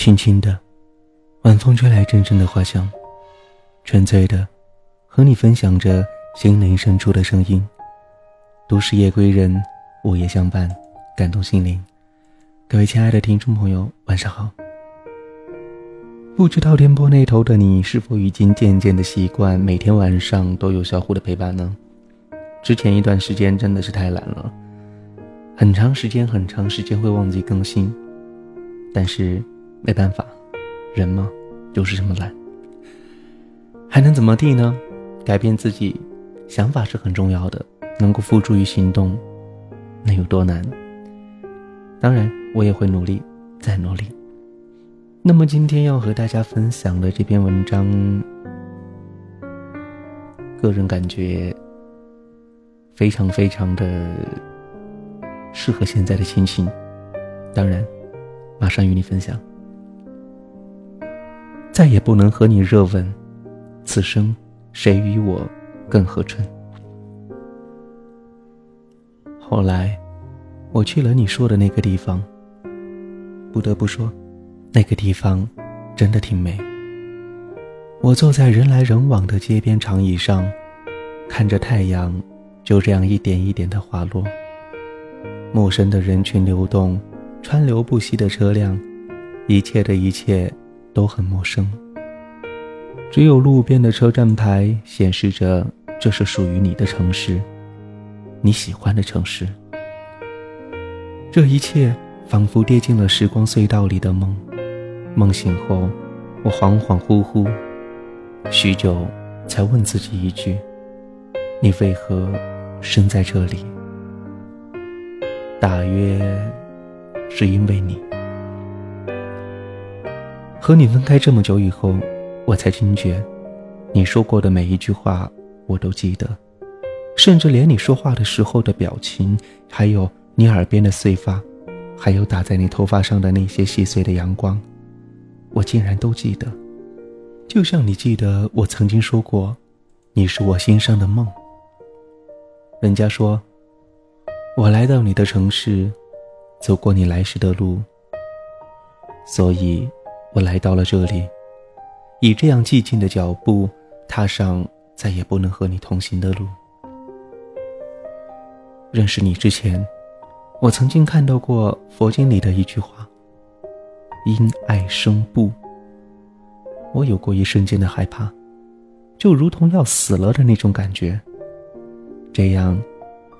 轻轻的，晚风吹来阵阵的花香，纯粹的，和你分享着心灵深处的声音。都市夜归人，午夜相伴，感动心灵。各位亲爱的听众朋友，晚上好。不知道电波那头的你，是否已经渐渐的习惯每天晚上都有小虎的陪伴呢？之前一段时间真的是太懒了，很长时间很长时间会忘记更新，但是没办法，人嘛就是这么懒。还能怎么地呢？改变自己想法是很重要的，能够付诸于行动，那有多难？当然，我也会努力，再努力。那么今天要和大家分享的这篇文章，个人感觉。非常非常的适合现在的心情，当然，马上与你分享。再也不能和你热吻，此生谁与我更合衬？后来，我去了你说的那个地方。不得不说，那个地方真的挺美。我坐在人来人往的街边长椅上，看着太阳。就这样一点一点的滑落。陌生的人群流动，川流不息的车辆，一切的一切都很陌生。只有路边的车站牌显示着这是属于你的城市，你喜欢的城市。这一切仿佛跌进了时光隧道里的梦。梦醒后，我恍恍惚惚，许久才问自己一句。你为何生在这里？大约是因为你。和你分开这么久以后，我才惊觉，你说过的每一句话我都记得，甚至连你说话的时候的表情，还有你耳边的碎发，还有打在你头发上的那些细碎的阳光，我竟然都记得。就像你记得我曾经说过，你是我心上的梦。人家说，我来到你的城市，走过你来时的路，所以我来到了这里，以这样寂静的脚步，踏上再也不能和你同行的路。认识你之前，我曾经看到过佛经里的一句话：“因爱生怖。”我有过一瞬间的害怕，就如同要死了的那种感觉。这样，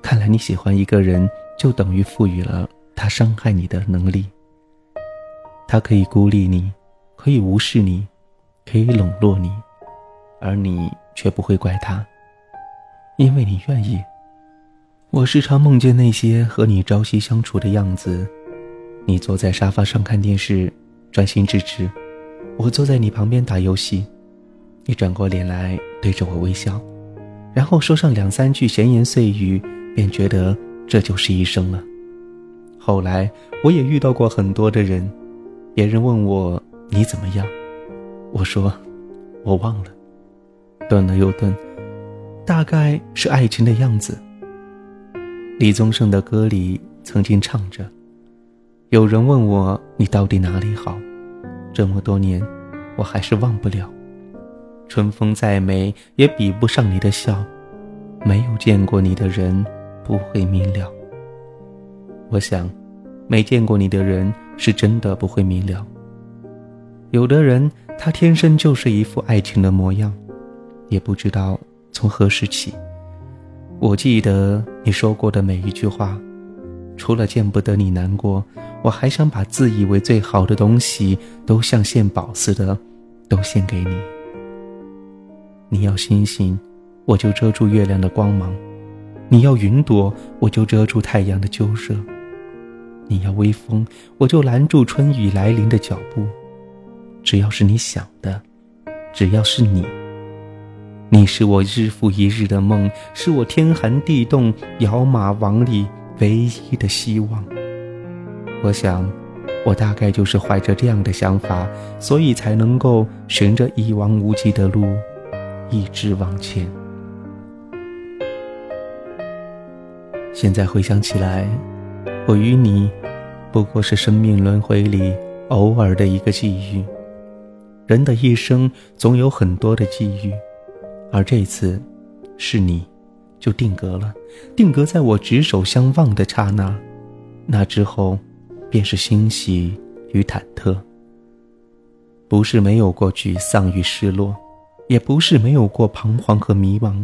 看来你喜欢一个人，就等于赋予了他伤害你的能力。他可以孤立你，可以无视你，可以冷落你，而你却不会怪他，因为你愿意。我时常梦见那些和你朝夕相处的样子，你坐在沙发上看电视，专心致志；我坐在你旁边打游戏，你转过脸来对着我微笑。然后说上两三句闲言碎语，便觉得这就是一生了。后来我也遇到过很多的人，别人问我你怎么样，我说我忘了，顿了又顿，大概是爱情的样子。李宗盛的歌里曾经唱着：“有人问我你到底哪里好，这么多年，我还是忘不了。”春风再美，也比不上你的笑。没有见过你的人，不会明了。我想，没见过你的人，是真的不会明了。有的人，他天生就是一副爱情的模样，也不知道从何时起。我记得你说过的每一句话，除了见不得你难过，我还想把自以为最好的东西，都像献宝似的，都献给你。你要星星，我就遮住月亮的光芒；你要云朵，我就遮住太阳的揪热；你要微风，我就拦住春雨来临的脚步。只要是你想的，只要是你，你是我日复一日的梦，是我天寒地冻、摇马王里唯一的希望。我想，我大概就是怀着这样的想法，所以才能够循着一望无际的路。一直往前。现在回想起来，我与你不过是生命轮回里偶尔的一个际遇。人的一生总有很多的际遇，而这次，是你，就定格了，定格在我执手相望的刹那。那之后，便是欣喜与忐忑。不是没有过沮丧与失落，也不是没有过彷徨和迷茫，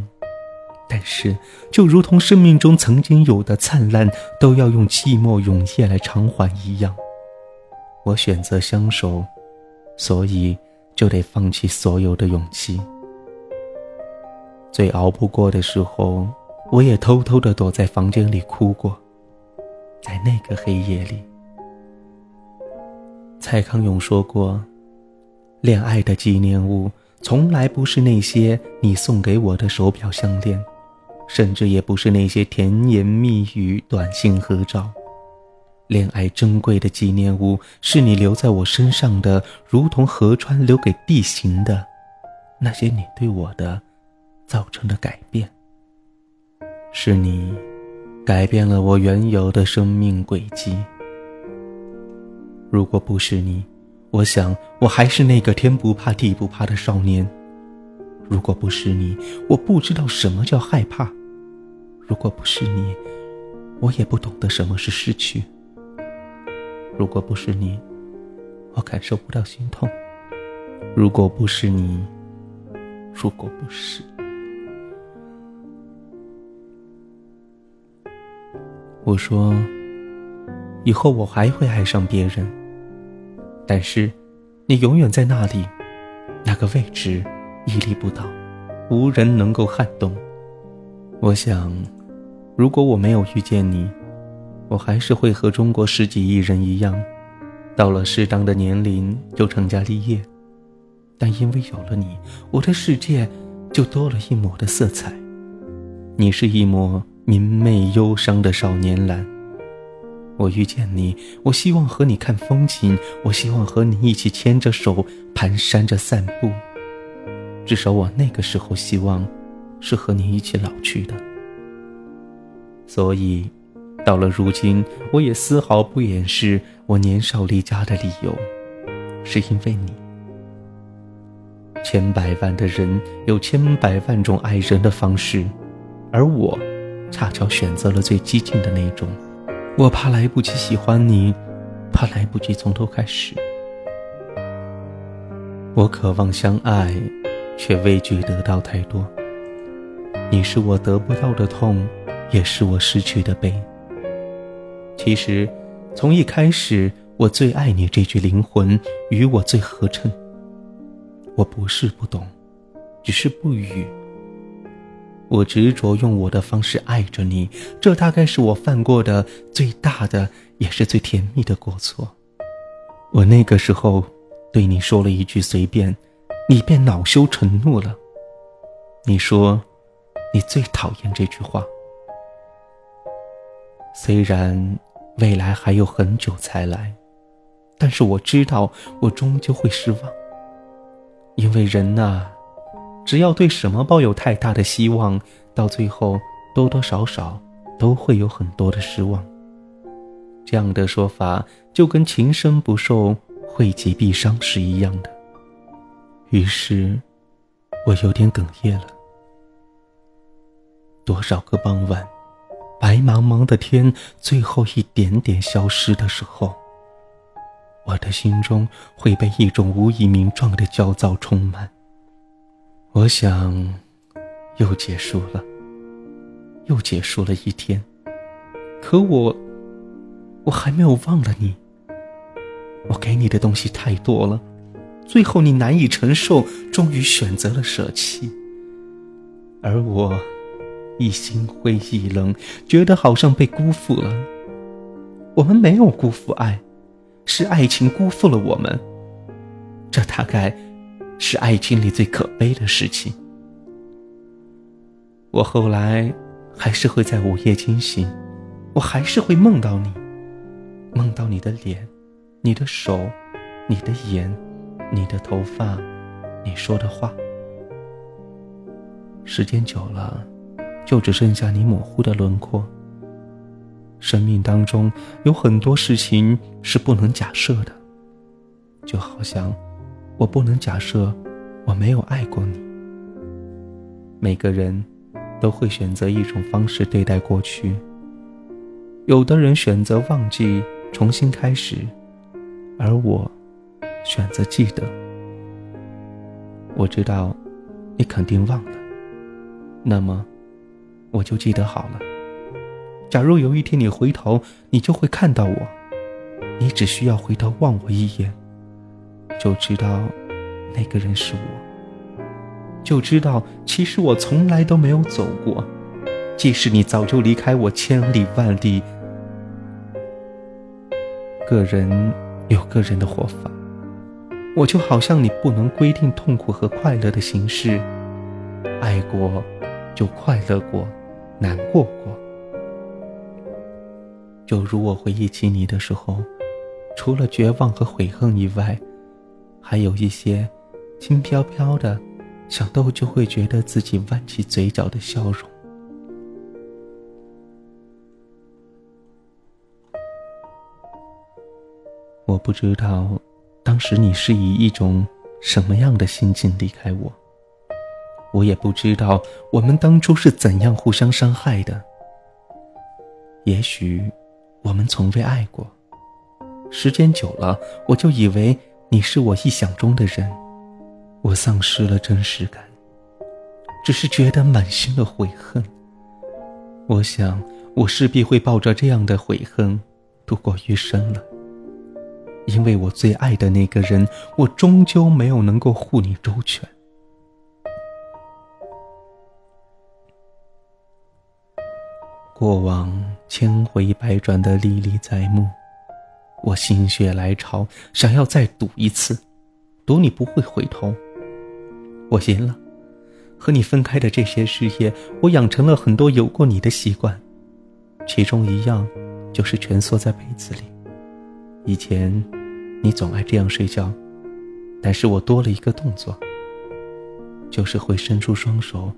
但是，就如同生命中曾经有的灿烂，都要用寂寞永夜来偿还一样。我选择相守，所以。就得放弃所有的勇气。最熬不过的时候，我也偷偷的躲在房间里哭过。在那个黑夜里，蔡康永说过：“恋爱的纪念物，从来不是那些你送给我的手表、项链，甚至也不是那些甜言蜜语、短信合照。”恋爱珍贵的纪念物，是你留在我身上的，如同河川留给地形的，那些你对我的造成的改变。是你改变了我原有的生命轨迹。如果不是你，我想我还是那个天不怕地不怕的少年。如果不是你，我不知道什么叫害怕。如果不是你，我也不懂得什么是失去。如果不是你，我感受不到心痛。如果不是你，如果不是，我说，以后我还会爱上别人。但是，你永远在那里，那个位置屹立不倒，无人能够撼动。我想，如果我没有遇见你。我还是会和中国十几亿人一样，到了适当的年龄就成家立业，但因为有了你，我的世界就多了一抹的色彩。你是一抹明媚忧伤的少年蓝。我遇见你，我希望和你看风景，我希望和你一起牵着手蹒跚着散步。至少我那个时候希望，是和你一起老去的。所以。到了如今，我也丝毫不掩饰我年少离家的理由，是因为你。千百万的人有千百万种爱人的方式，而我，恰巧选择了最激进的那种。我怕来不及喜欢你，怕来不及从头开始。我渴望相爱，却畏惧得到太多。你是我得不到的痛，也是我失去的悲。其实，从一开始，我最爱你这句灵魂与我最合衬。我不是不懂，只是不语。我执着用我的方式爱着你，这大概是我犯过的最大的，也是最甜蜜的过错。我那个时候对你说了一句随便，你便恼羞成怒了。你说，你最讨厌这句话。虽然。未来还有很久才来，但是我知道我终究会失望。因为人呐，只要对什么抱有太大的希望，到最后多多少少都会有很多的失望。这样的说法就跟情深不寿，惠及必伤是一样的。于是，我有点哽咽了。多少个傍晚。白茫茫的天，最后一点点消失的时候，我的心中会被一种无以名状的焦躁充满。我想，又结束了，又结束了一天。可我，我还没有忘了你。我给你的东西太多了，最后你难以承受，终于选择了舍弃，而我。一心灰意冷，觉得好像被辜负了。我们没有辜负爱，是爱情辜负了我们。这大概是爱情里最可悲的事情。我后来还是会在午夜惊醒，我还是会梦到你，梦到你的脸，你的手，你的眼，你的头发，你说的话。时间久了。就只剩下你模糊的轮廓。生命当中有很多事情是不能假设的，就好像我不能假设我没有爱过你。每个人都会选择一种方式对待过去，有的人选择忘记，重新开始，而我选择记得。我知道你肯定忘了，那么我就记得好了。假如有一天你回头，你就会看到我，你只需要回头望我一眼，就知道那个人是我，就知道其实我从来都没有走过，即使你早就离开我千里万里。个人有个人的活法，我就好像你不能规定痛苦和快乐的形式，爱过就快乐过，难过过。就如我回忆起你的时候，除了绝望和悔恨以外，还有一些轻飘飘的，想到就会觉得自己弯起嘴角的笑容。我不知道，当时你是以一种什么样的心境离开我。我也不知道我们当初是怎样互相伤害的。也许。我们从未爱过，时间久了，我就以为你是我臆想中的人，我丧失了真实感，只是觉得满心的悔恨。我想，我势必会抱着这样的悔恨度过余生了，因为我最爱的那个人，我终究没有能够护你周全。过往千回百转的历历在目，我心血来潮，想要再赌一次，赌你不会回头。我赢了，和你分开的这些日夜，我养成了很多有过你的习惯，其中一样就是蜷缩在被子里。以前你总爱这样睡觉，但是我多了一个动作，就是会伸出双手，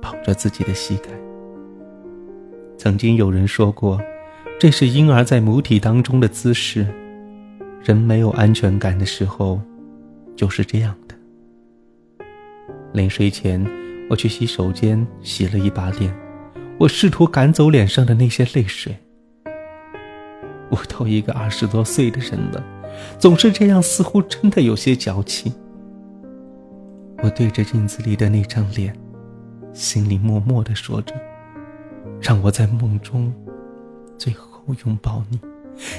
抱着自己的膝盖。曾经有人说过，这是婴儿在母体当中的姿势。人没有安全感的时候，就是这样的。临睡前，我去洗手间洗了一把脸，我试图赶走脸上的那些泪水。我都一个二十多岁的人了，总是这样，似乎真的有些矫情。我对着镜子里的那张脸，心里默默的说着。让我在梦中最后拥抱你，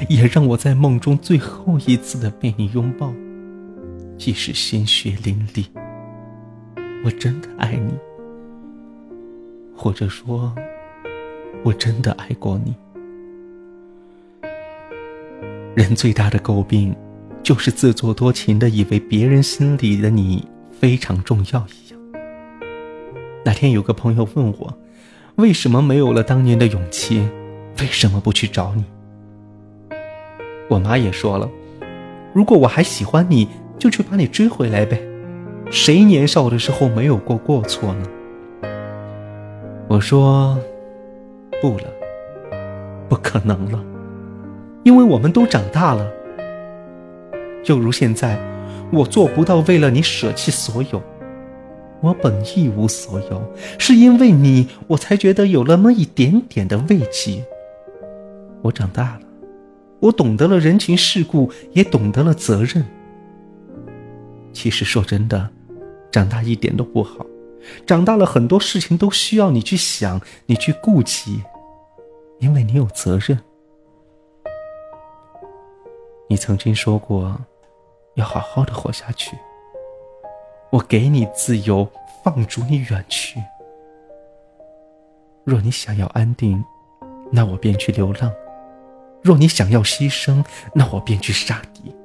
也让我在梦中最后一次的被你拥抱，即使鲜血淋漓。我真的爱你，或者说，我真的爱过你。人最大的诟病，就是自作多情的以为别人心里的你非常重要一样。那天有个朋友问我。为什么没有了当年的勇气？为什么不去找你？我妈也说了，如果我还喜欢你，就去把你追回来呗。谁年少的时候没有过过错呢？我说，不了，不可能了，因为我们都长大了。就如现在，我做不到为了你舍弃所有。我本一无所有，是因为你，我才觉得有那么一点点的慰藉。我长大了，我懂得了人情世故，也懂得了责任。其实说真的，长大一点都不好。长大了，很多事情都需要你去想，你去顾及，因为你有责任。你曾经说过，要好好的活下去。我给你自由，放逐你远去。若你想要安定，那我便去流浪；若你想要牺牲，那我便去杀敌。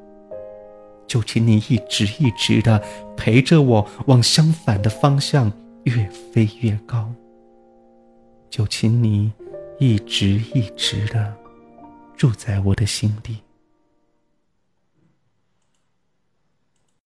就请你一直一直的陪着我，往相反的方向越飞越高。就请你一直一直的住在我的心里。